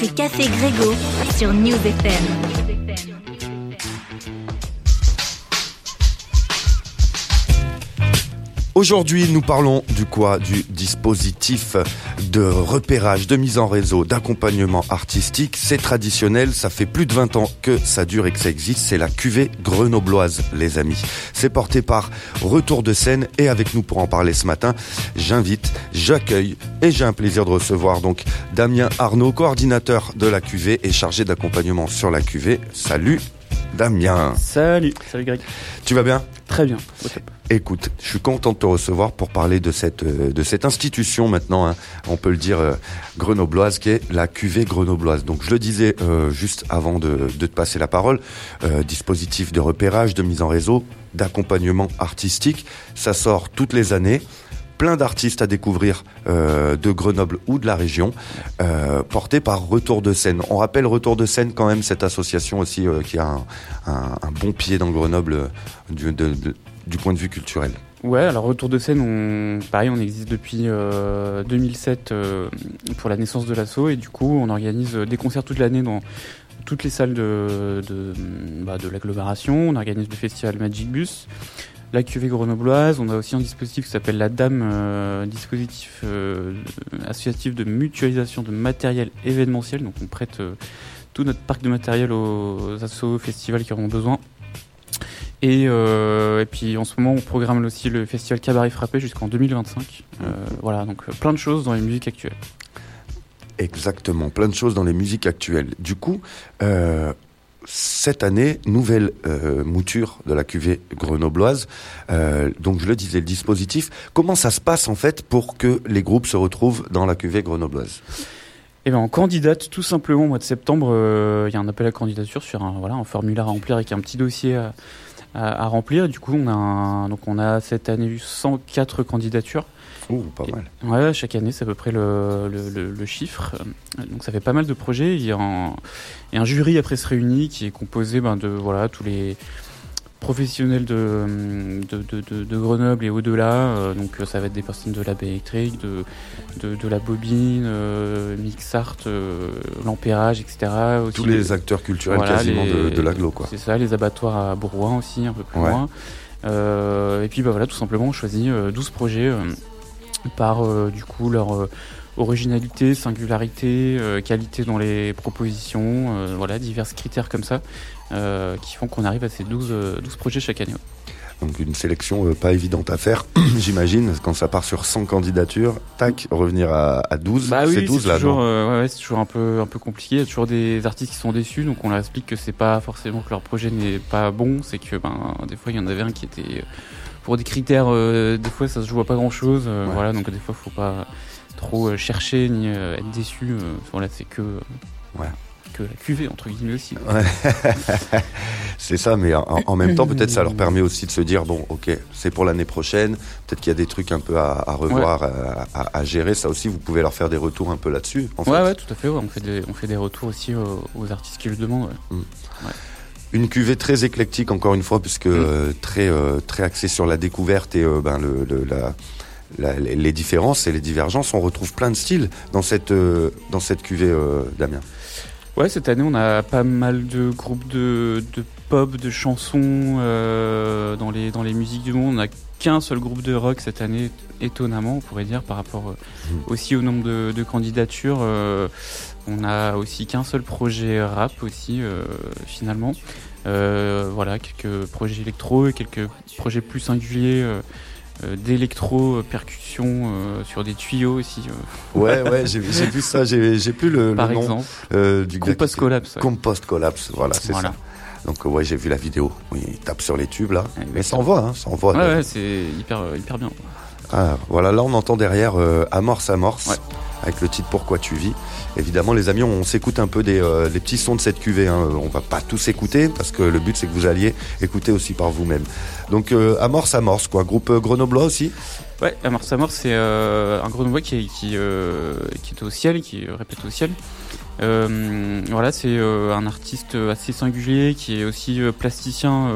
C'est Café Grégo sur News FM. Aujourd'hui, nous parlons du quoi? Du dispositif de repérage, de mise en réseau, d'accompagnement artistique. C'est traditionnel, ça fait plus de 20 ans que ça dure et que ça existe. C'est la cuvée grenobloise, les amis. C'est porté par Retour de scène et avec nous pour en parler ce matin, j'invite, j'accueille et j'ai un plaisir de recevoir donc Damien Arnaud, coordinateur de la cuvée et chargé d'accompagnement sur la cuvée. Salut Damien. Salut, salut Greg. Tu vas bien? Très bien. Écoute, je suis content de te recevoir pour parler de cette euh, de cette institution maintenant, hein, on peut le dire euh, grenobloise, qui est la cuvée grenobloise. Donc je le disais euh, juste avant de, de, te passer la parole, dispositif de repérage, de mise en réseau, d'accompagnement artistique, ça sort toutes les années plein d'artistes à découvrir euh, de Grenoble ou de la région, euh, porté par Retour de scène. On rappelle Retour de scène quand même, cette association aussi euh, qui a un, bon pied dans Grenoble euh, du, point de vue culturel. Ouais, alors Retour de scène, pareil, on existe depuis euh, 2007 euh, pour la naissance de l'assaut et du coup, on organise des concerts toute l'année dans toutes les salles de, de, bah, de l'agglomération. On organise le festival Magic Bus la cuvée grenobloise. On a aussi un dispositif qui s'appelle la DAM, euh, dispositif euh, associatif de mutualisation de matériel événementiel. Donc on prête euh, tout notre parc de matériel aux assos, festivals qui auront besoin. Et, et, puis en ce moment, on programme aussi le festival Cabaret Frappé jusqu'en 2025. voilà, donc plein de choses dans les musiques actuelles. Exactement, plein de choses dans les musiques actuelles. Du coup, cette année, nouvelle euh, mouture de la cuvée grenobloise. Euh, donc je le disais, le dispositif. Comment ça se passe en fait pour que les groupes se retrouvent dans la cuvée grenobloise? Eh ben, on candidate tout simplement au mois de septembre. Il euh, y a un appel à candidature sur un, voilà, formulaire à remplir avec un petit dossier à, remplir. Du coup, on a, donc on a cette année eu 104 candidatures. Ouh, pas mal. Ouais, chaque année, c'est à peu près le, le, le, le, chiffre. Donc ça fait pas mal de projets. Il y a un, il y a un jury après se réunit qui est composé ben, de voilà tous les professionnels de, de, de, de Grenoble et au-delà. Euh, donc ça va être des personnes de la baie électrique, de, de, la bobine, euh, Mixart, euh, l'ampérage, etc. Aussi Tous les, les acteurs culturels voilà, quasiment les, de, l'agglo. quoi. C'est ça, les abattoirs à Bourgoin aussi, un peu plus ouais. loin. et puis bah, voilà, tout simplement, on choisit 12 projets par du coup leur originalité, singularité, euh, qualité dans les propositions, euh, voilà, divers critères comme ça, euh, qui font qu'on arrive à ces 12, 12 projets chaque année. Donc une sélection pas évidente à faire, j'imagine, quand ça part sur 100 candidatures, tac, revenir à, à 12, bah oui, c'est 12 là, toujours, ouais, c'est toujours un peu, un peu compliqué, il y a toujours des artistes qui sont déçus, donc on leur explique que c'est pas forcément que leur projet n'est pas bon, c'est que ben, des fois il y en avait un qui était... Pour des critères, des fois ça se joue à pas grand chose, ouais. voilà, donc des fois faut pas trop chercher ni euh, être déçu. Euh, voilà, c'est que, que la cuvée, entre guillemets aussi. Ouais. c'est ça, mais en, en même temps, peut-être ça leur permet aussi de se dire bon, ok, c'est pour l'année prochaine. Peut-être qu'il y a des trucs un peu à, à revoir, ouais. à, à, gérer. Ça aussi, vous pouvez leur faire des retours un peu là-dessus. En fait. Ouais, ouais, tout à fait. Ouais. On, fait des, on fait des retours aussi aux, aux artistes qui le demandent. Mm. Une cuvée très éclectique, encore une fois, puisque mm. euh, très, euh, très axée sur la découverte et euh, ben, le, le, la la, les différences et les divergences, on retrouve plein de styles dans cette, euh, dans cette cuvée, euh, Damien. Ouais, cette année, on a pas mal de groupes de, de pop, de chansons euh, dans, les, dans les musiques du monde. On n'a qu'un seul groupe de rock cette année, étonnamment, on pourrait dire, par rapport mmh. aussi au nombre de, de candidatures. Euh, on a aussi qu'un seul projet rap aussi, euh, finalement. voilà, quelques projets électro et quelques projets plus singuliers euh, d'électro percussion euh, sur des tuyaux aussi. Euh. Ouais, ouais, j'ai vu ça. J'ai plus le, Par le nom exemple, euh, du Compost Collapse. Ouais. Compost Collapse, voilà, c'est voilà. ça. Donc ouais, j'ai vu la vidéo. Oui, il tape sur les tubes là. Exactement. Mais ça envoie, hein, ça envoie. Ouais, ouais c'est hyper, hyper bien. Ah, voilà, là on entend derrière euh, Amorce Amorce. Ouais avec le titre Pourquoi tu vis. Évidemment, les amis, on s'écoute un peu des, euh, petits sons de cette cuvée. Hein. On va pas tous écouter parce que le but c'est que vous alliez écouter aussi par vous-même. Donc euh, Amorce Amorce, quoi. Groupe euh, grenoblois aussi. Ouais, Amorce Amorce, c'est euh, un grenoblois qui est, qui, euh, qui est au ciel, qui répète au ciel. Euh, voilà, c'est un artiste assez singulier qui est aussi plasticien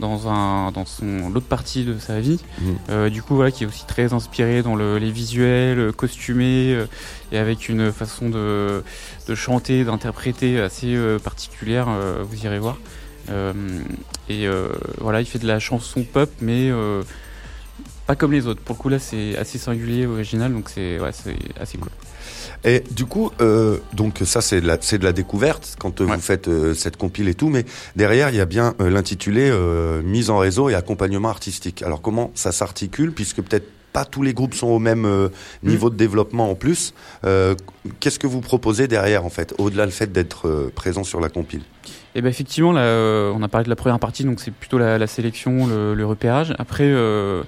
dans un dans son l'autre partie de sa vie. Mhm. Euh, du coup, voilà, qui est aussi très inspiré dans le, les visuels, euh, costumés euh, et avec une façon de, de chanter, d'interpréter assez euh, particulière. vous irez voir. Et voilà, il fait de la chanson pop, mais pas comme les autres. Pour le coup, là, c'est assez singulier, original, donc c'est ouais, c'est assez cool. Et du coup, euh, donc ça c'est de la c'est de la découverte quand euh, Ouais. vous faites euh, cette compile et tout, mais derrière il y a bien euh, l'intitulé euh, mise en réseau et accompagnement artistique. Alors comment ça s'articule puisque peut-être pas tous les groupes sont au même euh, niveau de développement en plus. Euh, Qu'est-ce que vous proposez derrière en fait, au-delà le fait d'être euh, présent sur la compile? Et ben effectivement, là, euh, on a parlé de la première partie, donc c'est plutôt la, sélection, le, repérage. Après, euh,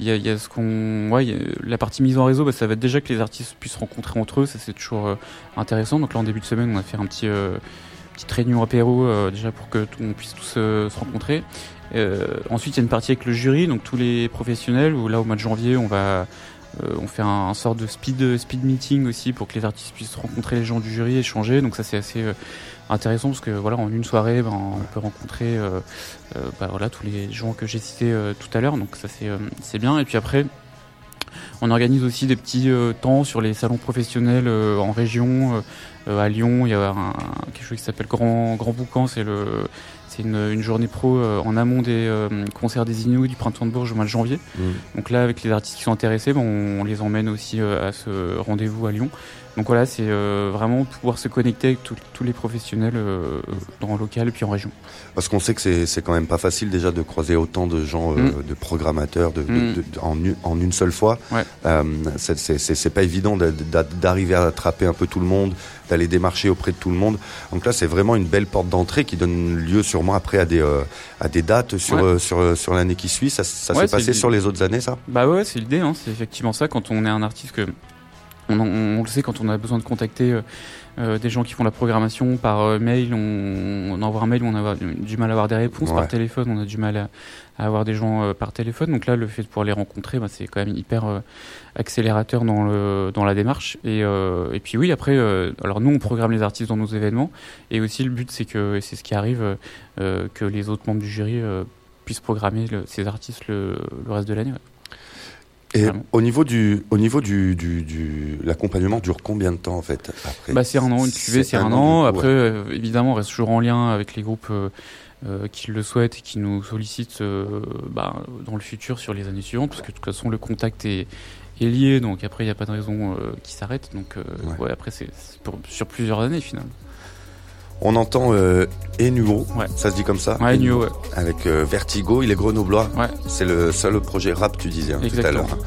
il y, a, il y a ce qu'on, ouais, la partie mise en réseau, bah, ça va être déjà que les artistes puissent se rencontrer entre eux, ça c'est toujours euh, intéressant. Donc là, en début de semaine, on a fait un petit, euh, petite réunion apéro euh, déjà pour que on puisse tous euh, se rencontrer. Euh, ensuite, il y a une partie avec le jury, donc tous les professionnels. Où là, au mois de janvier, on va euh, on fait un, sort de speed speed meeting aussi pour que les artistes puissent rencontrer les gens du jury, échanger. Donc ça, c'est assez euh, intéressant parce que voilà en une soirée ben, on peut rencontrer euh, euh, bah, voilà tous les gens que j'ai cités euh, tout à l'heure. Donc ça c'est euh, c'est bien. Et puis après on organise aussi des petits euh, temps sur les salons professionnels euh, en région euh, euh, à Lyon. Il y a un, quelque chose qui s'appelle Grand Grand Boucan. C'est le c'est une, une journée pro euh, en amont des euh, concerts des Inuits du printemps de Bourges au mois de janvier donc là, avec les artistes qui sont intéressés, ben, on, on les emmène aussi euh, à ce rendez-vous à Lyon. Donc voilà, c'est euh, vraiment pouvoir se connecter avec tout- tous les professionnels euh, dans le local et puis en région. Parce qu'on sait que c'est quand même pas facile déjà de croiser autant de gens, euh, Mm. de programmateurs, de, Mm. de- de- en, une- en une seule fois. Ouais. Euh, c'est- pas évident d'a- d'a- d'arriver à attraper un peu tout le monde, d'aller démarcher auprès de tout le monde. Donc là, c'est vraiment une belle porte d'entrée qui donne lieu sûrement après à des à des dates sur Ouais. sur sur l'année qui suit. Ça, ça s'est passé sur les autres années, ça? Bah ouais, c'est l'idée, hein, c'est effectivement ça quand on est un artiste que on, on- on le sait quand on a besoin de contacter euh, euh, des gens qui font la programmation par euh, mail, on, on envoie un mail, on a du mal à avoir des réponses Ouais. par téléphone, on a du mal à, à avoir des gens euh, par téléphone. Donc là, le fait de pouvoir les rencontrer, bah, c'est quand même hyper accélérateur dans le dans la démarche. Et, euh, et puis oui, après, euh, alors nous on programme les artistes dans nos événements, et aussi le but c'est que et c'est ce qui arrive, que les autres membres du jury puissent programmer le- ces artistes le, le reste de l'année. ouais. Et Vraiment. au niveau du au niveau du du, du l'accompagnement dure combien de temps en fait après Bah, c'est un an, une cuvée, c'est un an. coup, Après, ouais. euh, évidemment, on reste toujours en lien avec les groupes euh, euh, qui le souhaitent et qui nous sollicitent euh, bah, dans le futur sur les années suivantes, parce que de toute façon, le contact est, est lié, donc après, il n'y a pas de raison qui s'arrête. Donc, Ouais. ouais. après, c'est sur plusieurs années, finalement. On entend euh, Enuo, Ouais. ça se dit comme ça Ouais, Enuo, ouais. Avec euh, Vertigo, il est grenoblois. C'est le seul projet rap, tu disais hein, tout à l'heure.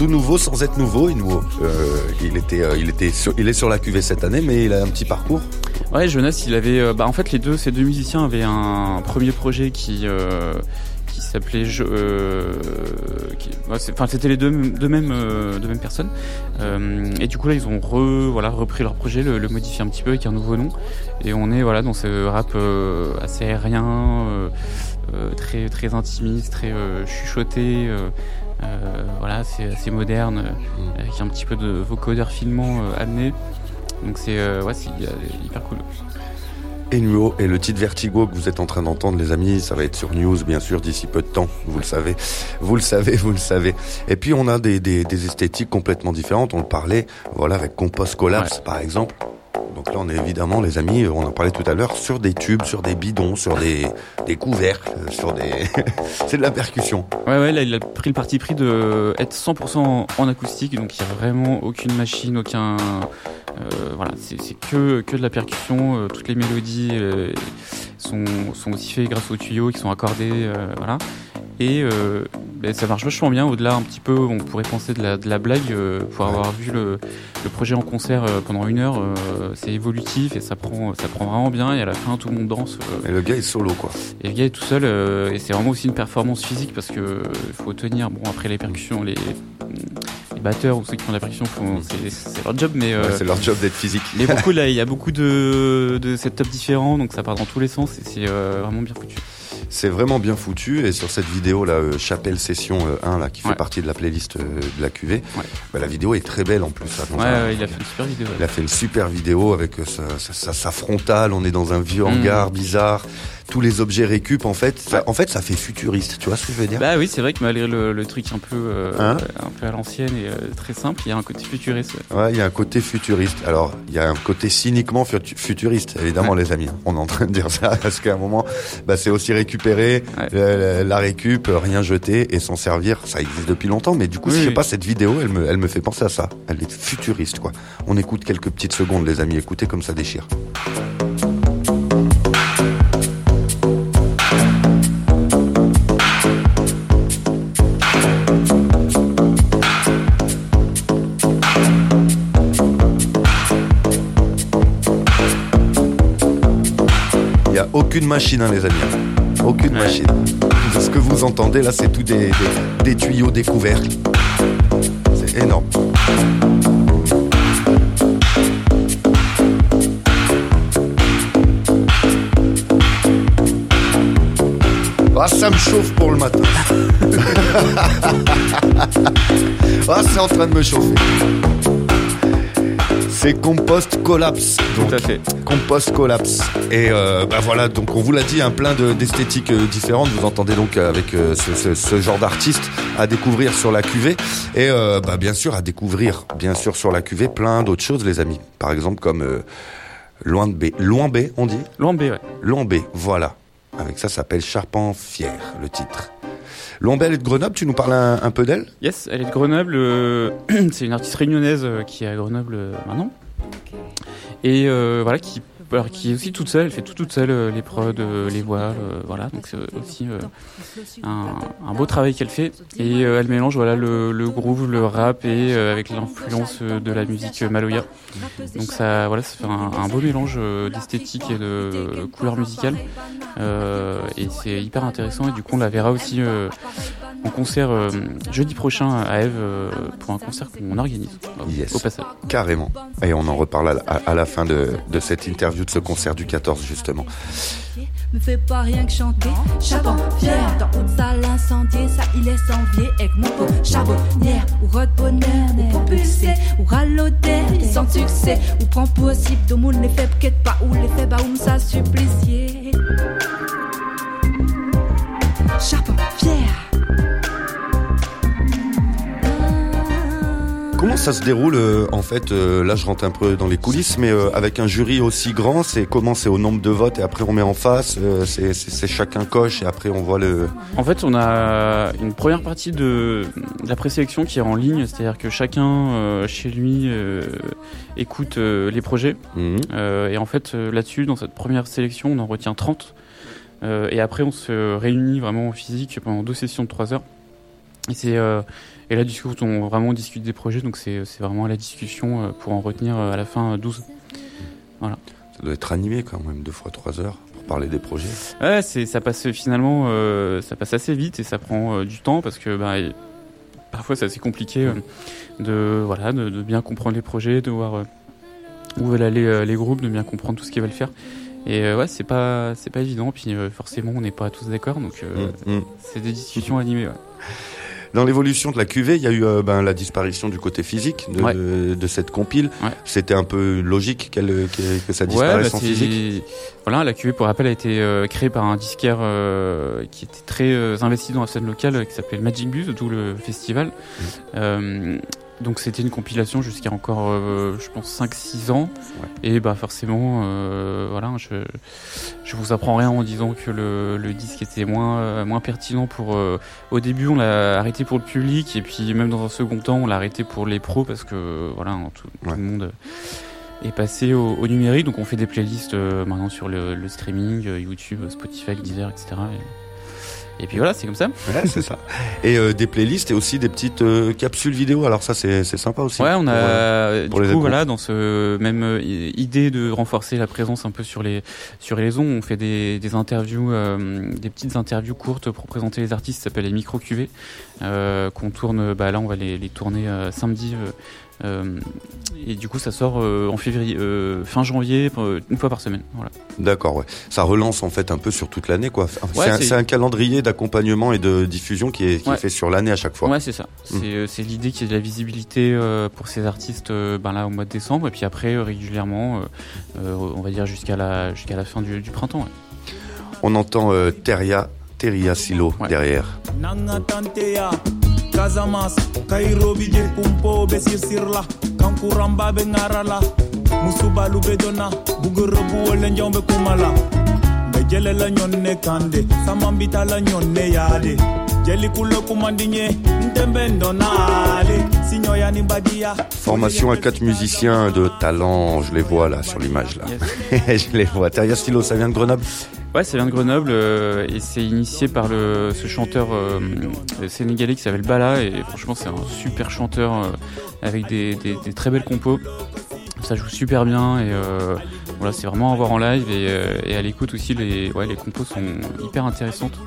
Tout nouveau sans être nouveau, Enuo. Euh, il était, euh, il était, il est sur la cuvée cette année, mais il a un petit parcours. Ouais, Jonas, il avait. euh, bah, en fait, les deux, ces deux musiciens avaient un premier projet qui. qui s'appelait enfin c'était les deux deux mêmes deux mêmes personnes et du coup là ils ont repris leur projet le, le modifié un petit peu avec un nouveau nom et on est voilà dans ce rap assez aérien très très intimiste très chuchoté voilà c'est assez moderne euh, avec un petit peu de vocodeur filmant euh, amené donc c'est euh, ouais euh, hyper cool Enuo et le titre Vertigo que vous êtes en train d'entendre, les amis, ça va être sur News, bien sûr, d'ici peu de temps. Vous le savez, vous le savez, vous le savez. Et puis on a des, des, des esthétiques complètement différentes. On le parlait, voilà, avec Compost Collapse, Ouais. par exemple. Donc là, on est évidemment, les amis, on en parlait tout à l'heure, sur des tubes, sur des bidons, sur des, des couvercles, sur des. C'est de la percussion. Ouais, ouais, là, il a pris le parti pris de être 100% en, acoustique, donc il n'y a vraiment aucune machine, aucun. euh, voilà, c'est que, que de la percussion, euh, toutes les mélodies euh, sont, sont aussi faites grâce aux tuyaux qui sont accordés, euh, voilà. Et euh, ben, ça marche vachement bien, au-delà un petit peu, on pourrait penser de la, de la blague, euh, pour avoir vu le, le projet en concert euh, pendant une heure, c'est évolutif et ça prend, ça prend vraiment bien, et à la fin tout le monde danse. Et le gars est solo, quoi. et le gars est tout seul et c'est vraiment aussi une performance physique parce que faut tenir bon après les percussions les les batteurs ou ceux qui font la font- c'est leur job, mais, euh, Ouais, c'est leur job d'être physique. mais beaucoup là, il y a beaucoup de, de setups différents, donc ça part dans tous les sens et c'est euh, vraiment bien foutu. C'est vraiment bien foutu et sur cette vidéo là, euh, Chapelle Session euh, 1 là, qui fait Ouais. partie de la playlist euh, de la QV, Ouais. bah, la vidéo est très belle en plus. dans Ouais, un- il a fait une super vidéo. Il a fait une super vidéo avec euh, sa, sa- sa- frontale. On est dans un vieux Mm. hangar bizarre. Tous les objets récup en fait. Ça, en fait, ça fait futuriste. Tu vois ce que je veux dire? Bah oui, c'est vrai que malgré le, le truc un peu, euh, Hein? un peu à l'ancienne et euh, très simple, il y a un côté futuriste. ouais. Ouais, il y a un côté futuriste. Alors, il y a un côté cyniquement futu- futuriste, évidemment, les amis. On est en train de dire ça parce qu'à un moment, bah, c'est aussi récupérer Ouais. la récup, rien jeter et s'en servir. Ça existe depuis longtemps, mais du coup, Oui, je sais pas, cette vidéo, elle me, elle me fait penser à ça. Elle est futuriste, quoi. On écoute quelques petites secondes, les amis. Écoutez comme ça déchire. Aucune machine, hein, les amis. Aucune Ouais. machine. Ce que vous entendez là, c'est tout des, des- des tuyaux découverts. C'est énorme. Ah, ça me chauffe pour le matin. ah, c'est en train de me chauffer. C'est Compost Collapse. Donc, Tout à fait. Compost Collapse. Et euh, bah voilà, donc on vous l'a dit, un plein de- d'esthétiques euh, différentes. Vous entendez donc euh, avec euh, ce, ce- ce genre d'artistes à découvrir sur la cuvée. Et euh, bah, bien sûr, à découvrir, bien sûr, sur la cuvée, plein d'autres choses, les amis. Par exemple, comme euh, Loin de B. Loin B, on dit? Loin B, ouais. Loin B, voilà. Avec ça, ça s'appelle Charpent Fier, le titre. Loin B, elle est de Grenoble, tu nous parles un, un peu d'elle? Yes, elle est de Grenoble. euh, c'est une artiste réunionnaise euh, qui est à Grenoble euh, maintenant. Et euh, voilà, qui, alors, qui est aussi toute seule. Elle fait tout toute seule, euh, les prods, euh, les voix, euh, voilà. Donc c'est aussi un, beau travail qu'elle fait. Et elle mélange voilà le, groove, le rap et avec l'influence de la musique Maloya. Donc ça, voilà, ça fait un, un beau mélange d'esthétique et de couleurs musicales. Euh, et c'est hyper intéressant. Et du coup, on la verra aussi en concert euh, jeudi prochain à Eve euh, pour un concert qu'on organise Yes. au passage. Carrément. Et on en reparle à, la- à- à la fin de, de cette interview, de ce concert du 14, justement. Me fais pas rien que chanter. Charbon fier, dans haute salle incendiée, ça il est envié. Avec mon pot charbonnière, ou rod bonheur, ou propulsé, ou ralodé, sans succès, ou prend possible, de monde les faibles, quête pas, ou les faibles, ou ça supplicié. Comment ça se déroule euh, en fait euh, Là, je rentre un peu dans les coulisses, mais euh, avec un jury aussi grand, c'est comment C'est au nombre de votes et après on met en face. c'est chacun coche et après on voit le. En fait, on a une première partie de, de la présélection qui est en ligne, c'est-à-dire que chacun chez lui écoute les projets. Mhm. Et en fait, là-dessus, dans cette première sélection, on en retient 30. Euh, et après, on se réunit vraiment en physique pendant deux sessions de 3 heures. Et, c'est, et là, du coup, on vraiment discute des projets, donc c'est, vraiment à la discussion euh, pour en retenir euh, à la fin euh, 12. Ça doit être animé quand même deux fois trois heures pour parler des projets. Ouais, ça passe finalement, euh, ça passe assez vite et ça prend euh, du temps parce que bah, parfois c'est assez compliqué euh, de, voilà, de, de bien comprendre les projets, de voir où veulent aller les groupes, de bien comprendre tout ce qu'ils veulent faire. Et ouais, c'est pas, c'est pas évident. Puis forcément, on n'est pas tous d'accord, donc Mhm. Mhm. c'est des discussions animées. Ouais. Dans l'évolution de la QV, il y a eu euh, ben, la disparition du côté physique de, Ouais. de, de cette compile. Ouais. C'était un peu logique qu'elle, que, que ça Ouais, disparaisse bah, en c'est- physique. Voilà, la QV pour rappel a été euh, créée par un disquaire euh, qui était très investi dans la scène locale, qui s'appelait Magic Bus, d'où le festival. Mmh. Donc c'était une compilation jusqu'à encore, euh, je pense, 5-6 ans. Ouais. Et bah forcément, euh, voilà, je, je vous apprends rien en disant que le, le disque était moins, euh, moins pertinent pour... euh, au début, on l'a arrêté pour le public, et puis même dans un second temps, on l'a arrêté pour les pros, parce que voilà, tout, tout le monde est passé au, au numérique, donc on fait des playlists euh, maintenant sur le, le streaming, YouTube, Spotify, Deezer, etc. Et puis voilà, c'est comme ça. Ouais, c'est ça. Et euh, des playlists et aussi des petites euh, capsules vidéo. Alors ça, c'est sympa aussi. Ouais, on a euh, du coup voilà dans ce même idée de renforcer la présence un peu sur les sur les ondes, on fait des, des interviews, des petites interviews courtes pour présenter les artistes, ça s'appelle les micro euh, qu'on tourne. Bah là, on va les, les tourner samedi. Euh, et du coup, ça sort euh, en février, euh, fin janvier, une fois par semaine. Voilà. D'accord, ouais. Ça relance en fait un peu sur toute l'année, quoi. Enfin, Ouais, c'est un- calendrier d'accompagnement et de diffusion qui est, qui est Ouais. fait sur l'année à chaque fois. Ouais, c'est ça. C'est euh, c'est l'idée qu'il y ait de la visibilité euh, pour ces artistes euh, ben là au mois de décembre et puis après euh, régulièrement, euh, euh, on va dire jusqu'à la jusqu'à la fin du, du printemps. ouais. On entend euh, Teria, Teria Silo Ouais. derrière. Casamas kairobi je kumpo be sirsirla kankuramba be ngarala musubalu be dona bugorobu wole njombe kumala. Be jele la nyonne kande. Samambita la nyonne yade Formation à quatre musiciens de talent, je les vois là sur l'image là. Yes. je les vois. Teria Silo, ça vient de Grenoble Ouais, ça vient de Grenoble euh, et c'est initié par le, ce chanteur euh, sénégalais qui s'appelle Bala et franchement c'est un super chanteur euh, avec des, des, des très belles compos. Ça joue super bien et euh, voilà c'est vraiment à voir en live et, euh, et à l'écoute aussi les, ouais, les compos sont hyper intéressantes.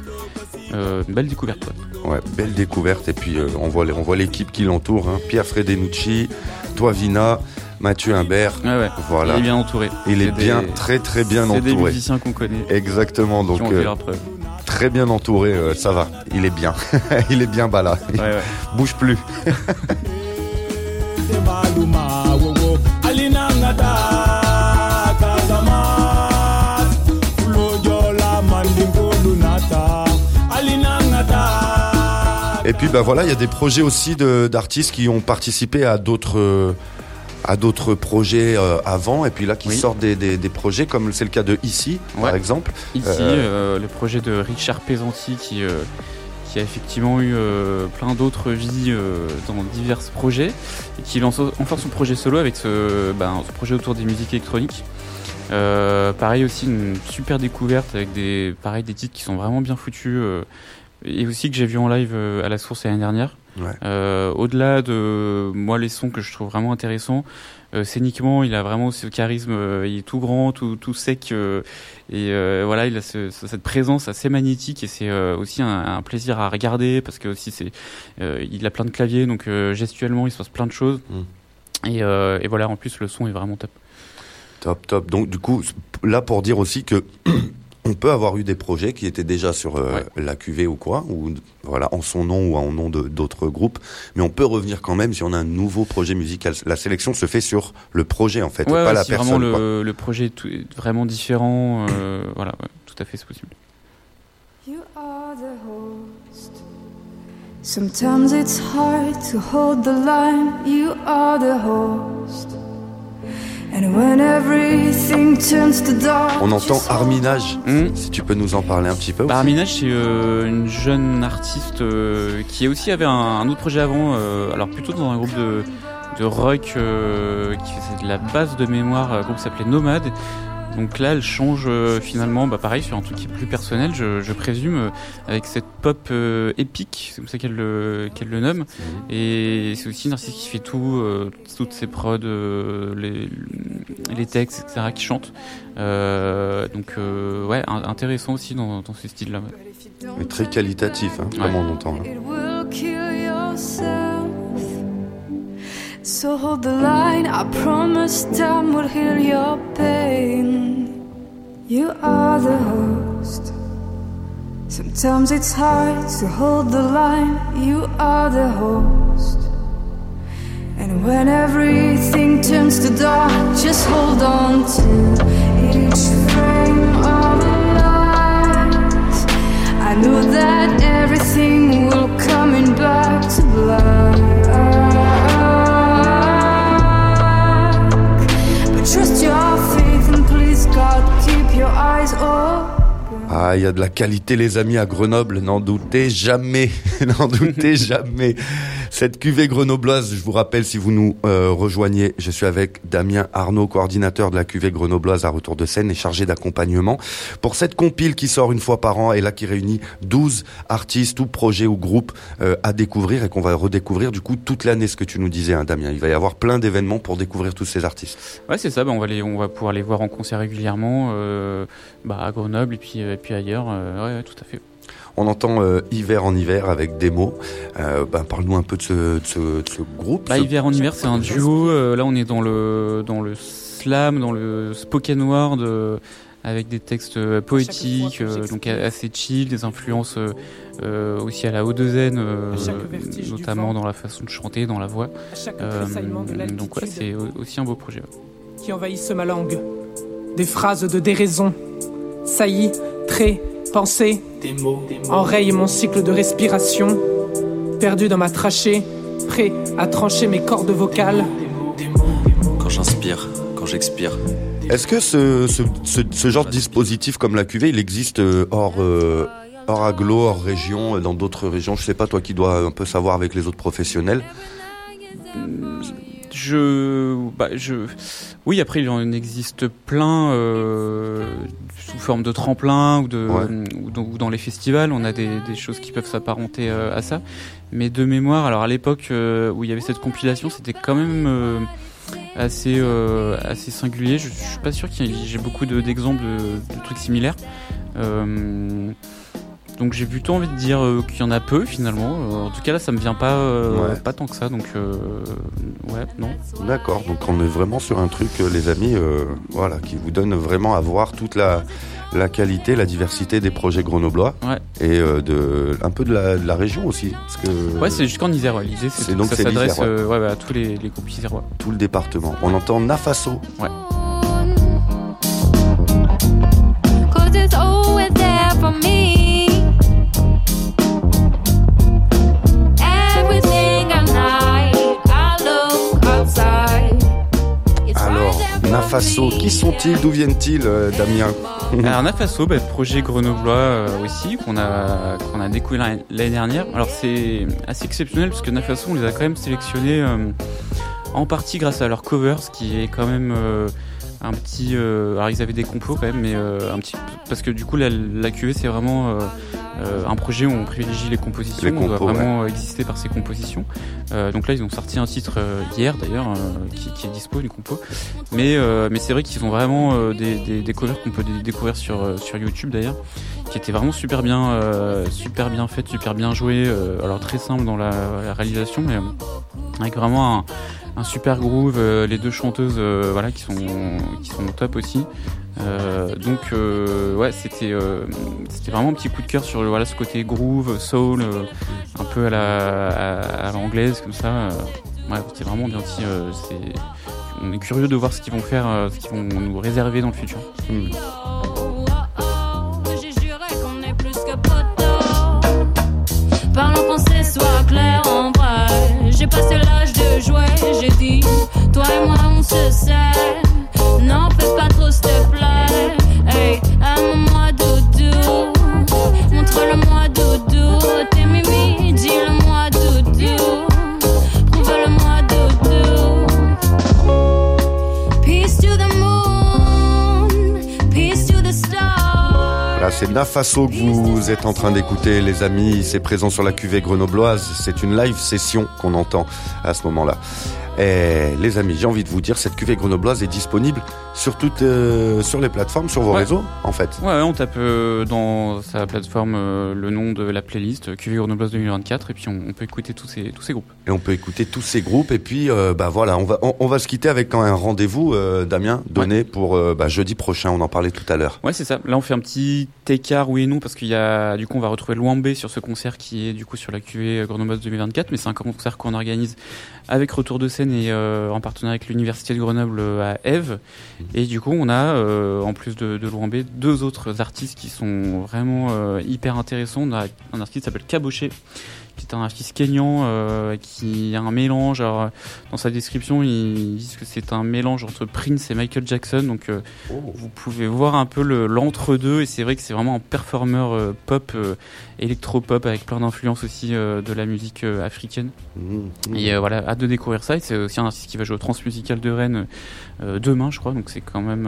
Euh, belle découverte. quoi. Ouais, belle découverte. Et puis euh, on voit les- on voit l'équipe qui l'entoure. Hein. Pierre Fredenucci, toi Vina, Mathieu Imbert. Ouais, ouais. Voilà. Il est bien entouré. Il est bien, des- très très bien C'est des entouré. musiciens qu'on connaît, Exactement. Donc euh, très bien entouré. euh, ça va. Il est bien. il est bien bas là. Ouais, ouais. Bouge plus. Et puis bah voilà, il y a des projets aussi d'artistes qui ont participé à d'autres euh, à d'autres projets euh, avant et puis là qui Oui. sortent des, des, des projets comme c'est le cas de ici par exemple. Ici, Euh, euh, le projet de Richard Pesanti qui, qui a effectivement eu plein d'autres vies dans divers projets et qui lance enfin son projet solo avec ce, ben, ce projet autour des musiques électroniques. Pareil aussi une super découverte avec des pareil des titres qui sont vraiment bien foutus et aussi que j'ai vu en live euh, à la source l'année dernière. Ouais. Euh, Au-delà de moi les sons que je trouve vraiment intéressants, euh, scéniquement il a vraiment ce charisme, euh, il est tout grand, tout, tout sec et voilà il a ce- ce- cette présence assez magnétique et c'est aussi un, un plaisir à regarder parce que aussi c'est il a plein de claviers donc gestuellement il se passe plein de choses Mm. et, et voilà en plus le son est vraiment top. Top top. Donc du coup là pour dire aussi que on peut avoir eu des projets qui étaient déjà sur euh, la QV ou quoi ou voilà en son nom ou en nom de- d'autres groupes, mais on peut revenir quand même si on a un nouveau projet musical. La sélection se fait sur le projet en fait, Ouais, pas ouais, la si personne. vraiment quoi. le, le projet est tout- est vraiment différent, euh, voilà ouais, tout à fait c'est possible. You are the host. Sometimes it's hard to hold the line. You are the host. On entend Arminage. Hmm. Si tu peux nous en parler un petit peu. Bah, aussi. Arminage, c'est euh, une jeune artiste euh, qui aussi avait un, un autre projet avant, euh, alors plutôt dans un groupe de, de rock euh, qui faisait de la basse de mémoire, un groupe qui s'appelait Nomade. Donc là, elle change euh, finalement, bah pareil, sur un truc qui est plus personnel, je, je présume, euh, avec cette pop euh, épique, c'est comme ça qu'elle le, qu'elle le nomme. Et c'est aussi une artiste qui fait tout, euh, toutes ses prods, euh, les, les textes, etc., qui chante. Euh, donc euh, ouais, un- intéressant aussi dans, dans ce style-là. ouais. Mais très qualitatif, hein, Ouais. comme on entend. hein. So hold the line. I promise time will heal your pain. You are the host. Sometimes it's hard to hold the line. You are the host. And when everything turns to dark, just hold on to each frame Ah, il y a de la qualité, les amis, à Grenoble. N'en doutez jamais. N'en doutez jamais. Cette cuvée grenobloise, je vous rappelle, si vous nous euh, rejoignez, je suis avec Damien Arnaud, coordinateur de la cuvée grenobloise à retour de scène et chargé d'accompagnement pour cette compile qui sort une fois par an et là qui réunit 12 artistes ou projets ou groupes euh, à découvrir et qu'on va redécouvrir du coup toute l'année, ce que tu nous disais, hein, Damien. Il va y avoir plein d'événements pour découvrir tous ces artistes. Ouais, c'est ça. Bah, on va on va pouvoir les voir en concert régulièrement, euh, bah, à Grenoble et puis, et puis ailleurs. ouais, tout à fait. On entend euh, Hiver en hiver avec des mots. Euh, bah, Parle-nous un peu de ce, de ce, de ce groupe. Bah, Hiver en hiver, c'est un duo. Euh, là, on est dans le, dans le slam, dans le spoken word, euh, avec des textes euh, poétiques, euh, donc assez chill, des influences aussi à la O2N, notamment dans la façon de chanter, dans la voix. donc ouais, c'est aussi un beau projet. Qui envahissent ma langue. Des phrases de déraison. Saillies, traits, pensées, enraye mon cycle de respiration, perdu dans ma trachée, prêt à trancher mes cordes vocales. Quand j'inspire, quand j'expire. Est-ce que ce, ce, ce, ce, genre de dispositif comme la cuvée, il existe euh, hors, euh, hors aglo, hors région, dans d'autres régions? Je sais pas, toi qui dois un peu savoir avec les autres professionnels. Je, bah, je, oui. Après, il en existe plein euh, sous forme de tremplin ou, de, Ouais. ou, dans, ou dans les festivals. On a des, des choses qui peuvent s'apparenter euh, à ça. Mais de mémoire, alors à l'époque euh, où il y avait cette compilation, c'était quand même euh, assez euh, assez singulier. Je, je suis pas sûr qu'il y ait j'ai beaucoup de- d'exemples de, de trucs similaires. Euh, donc j'ai plutôt envie de dire euh, qu'il y en a peu finalement. Euh, en tout cas là, ça me vient pas euh, Ouais. pas tant que ça. Donc euh, ouais, non. D'accord, donc on est vraiment sur un truc, euh, les amis, euh, voilà, qui vous donne vraiment à voir toute la, la qualité, la diversité des projets grenoblois Ouais. et euh, de, un peu de la, de la région aussi. Parce que Ouais, c'est jusqu'en Isère. Ouais. L'idée, c'est donc ça c'est s'adresse ouais. euh, ouais, ouais, à tous les, les groupes isérois. tout le département. On entend Nafaso. Cause it's always there for me. Me. qui sont-ils D'où viennent-ils, euh, Damien Alors Nafaso, bah, projet grenoblois euh, aussi qu'on a a découvert l'année- dernière. Alors c'est assez exceptionnel parce que Nafaso on les a quand même sélectionnés euh, en partie grâce à leur cover, ce qui est quand même un petit. alors ils avaient des compos quand même, mais un petit parce que du coup la QV c'est vraiment euh, un projet où on privilégie les compositions, Les on doit vraiment euh, exister par ses compositions. Euh, donc là ils ont sorti un titre euh, hier d'ailleurs euh, qui, qui est dispo une compo. Mais euh, mais c'est vrai qu'ils ont vraiment des, des, des covers qu'on peut dé- découvrir sur sur YouTube d'ailleurs, qui étaient vraiment super bien euh, super bien faites, super bien jouées. euh, alors très simple dans la, la réalisation, mais euh, avec vraiment un, un super groove. euh, les deux chanteuses euh, voilà qui sont qui sont au top aussi. Euh, donc euh, ouais c'était euh, c'était vraiment un petit coup de cœur sur voilà ce côté groove soul euh, un peu à la à, à l'anglaise comme ça euh, ouais c'était vraiment bien euh, c'est on est curieux de voir ce qu'ils vont faire ce qu'ils vont nous réserver dans le futur qu'on potos. Parlons pensée soit clair en vrai. J'ai passé l'âge de jouer, j'ai dit, toi et moi on se sait. N'en fais pas trop, s'il te plaît. Hey, aime-moi doudou. Montre-le-moi doudou. T'es mimi, dis-le-moi doudou. Prouve-le-moi doudou. Peace to the moon, peace to the stars. Là, c'est Nafaso que vous êtes en train d'écouter, les amis. C'est présent sur la cuvée grenobloise. C'est une live session qu'on entend à ce moment-là. Et les amis, j'ai envie de vous dire, cette cuvée grenobloise est disponible sur toutes, euh, sur les plateformes, sur vos Ouais. réseaux, en fait. ouais, on tape euh, dans sa plateforme euh, le nom de la playlist QV Grenoble 2024 et puis on, on peut écouter tous ces tous ces groupes Et on peut écouter tous ces groupes. Et puis, bah voilà, on va, on, on va se quitter avec un rendez-vous, Damien, donné pour bah, jeudi prochain. On en parlait tout à l'heure. Ouais, c'est ça. Là, on fait un petit écart, oui et non, parce qu'il y a, du coup, on va retrouver Louambé sur ce concert qui est, du coup, sur la QV Grenoble 2024, mais c'est un concert qu'on organise avec Retour de scène et euh, en partenariat avec l'Université de Grenoble euh, à Eve. Et du coup, on a, euh, en plus de, de Louambé, deux autres artistes qui sont vraiment euh, hyper intéressants. On a un artiste qui s'appelle Cabochet, qui est un artiste kényan euh, qui a un mélange. Alors, dans sa description, ils disent que c'est un mélange entre Prince et Michael Jackson. Donc, euh, vous pouvez voir un peu le- l'entre-deux. Et c'est vrai que c'est vraiment un performeur euh, pop, électro-pop, avec plein d'influences aussi de la musique africaine. Mhm. Et euh, voilà, hâte de découvrir ça. Et c'est aussi un artiste qui va jouer au Transmusical de Rennes demain, je crois. Donc c'est quand même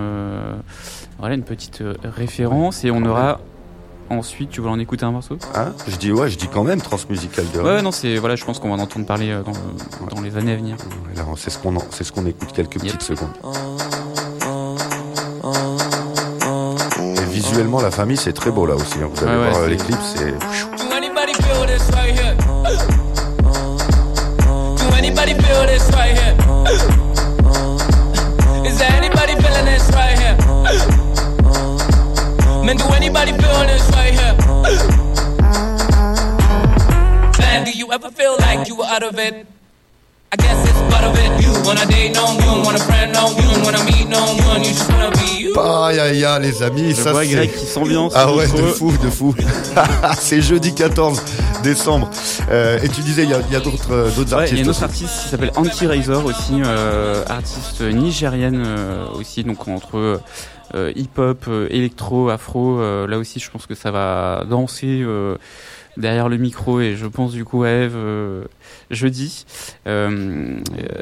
voilà une petite référence. Et on aura ensuite, tu veux en écouter un morceau Hein je dis ouais, je dis quand même transmusical de Ouais, non, c'est voilà, je pense qu'on va en entendre parler euh, dans, le- dans les années à venir. Là, c'est ce qu'on en- c'est ce qu'on écoute quelques petites secondes. Et visuellement, la famille, c'est très beau là aussi. hein. Vous allez Ouais, ouais, voir euh, c'est- les clips, c'est. Ever feel like you were out of it? I guess it's part of it. You wanna date no one, you don't want a friend no one, you don't wanna meet no one, you just wanna be you. Aïe aïe aïe les amis, Je ça vois c'est. Greg qui s'ambiance Ah ouais, de fou, de fou. c'est jeudi 14 décembre. Euh, et tu disais, il y a, y a d'autres euh, d'autres Ouais, il y a une artistes. autre artiste qui s'appelle Anti Razor aussi, euh, artiste nigérienne euh, aussi, donc entre euh, hip-hop, euh, électro, afro. euh, là aussi, je pense que ça va danser euh, derrière le micro et je pense du coup à Eve euh, jeudi. Euh, euh,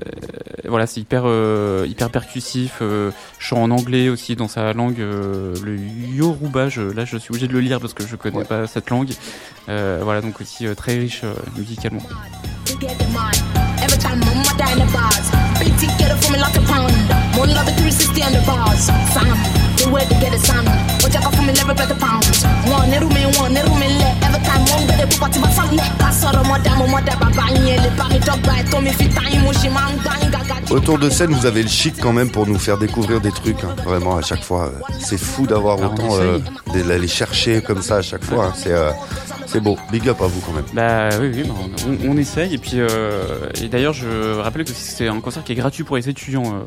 voilà, c'est hyper euh, hyper percussif, euh, chant en anglais aussi dans sa langue, euh, le Yoruba. Je, là, je suis obligé de le lire parce que je connais pas cette langue. Euh, voilà, donc aussi euh, très riche euh, musicalement. Every time I'm mother in the bars. Big T get it for me like a pound. More love it 360 on the bars. Sam, the way to get it, Sam. What you got for me, never better pounds. One, never me, one, never me, let. Every time one better put party, my son, let. I saw the mother, my mother, baba, yeah, le barry dog, by Tommy, fit time, mushi, man, bang, gaga. Autour de scène, vous avez le chic quand même pour nous faire découvrir des trucs. hein. Vraiment, à chaque fois, euh, c'est fou d'avoir Ah, autant euh, d'aller chercher comme ça à chaque fois. hein. C'est euh, c'est beau. Big up à vous quand même. Bah oui, oui bah, on, on essaye. Et puis, euh, et d'ailleurs, je rappelle que c'est un concert qui est gratuit pour les étudiants euh,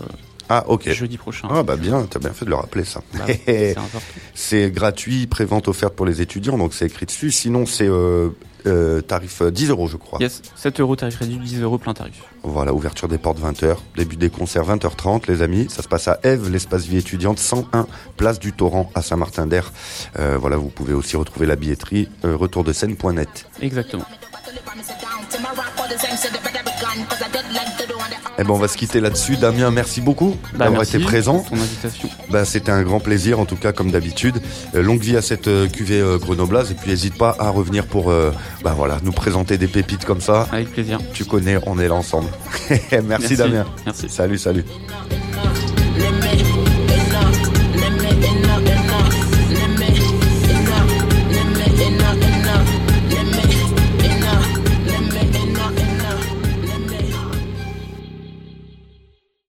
Ah ok. jeudi prochain. Ah bah bien, t'as bien fait de le rappeler ça. Bah, c'est important. c'est gratuit, prévente offerte pour les étudiants, donc c'est écrit dessus. Sinon, c'est euh, euh, tarif euh, 10 euros, je crois. Yes, 7 euros tarif réduit, 10 euros plein tarif. Voilà, ouverture des portes 20h, début des concerts 20h30, les amis. Ça se passe à Eve, l'espace vie étudiante, 101 place du Torrent à Saint-Martin-d'Air. Euh, voilà, vous pouvez aussi retrouver la billetterie euh, retour de scène.net. Exactement. Eh ben, on va se quitter là-dessus. Damien, merci beaucoup Bah, d'avoir été présent. pour ton invitation. Bah, c'était un grand plaisir, en tout cas, comme d'habitude. Euh, longue vie à cette euh, cuvée euh. Et puis, n'hésite pas à revenir pour, bah voilà, nous présenter des pépites comme ça. Avec plaisir. Tu connais, on est là ensemble. merci, Merci. Damien. Merci. Salut, salut.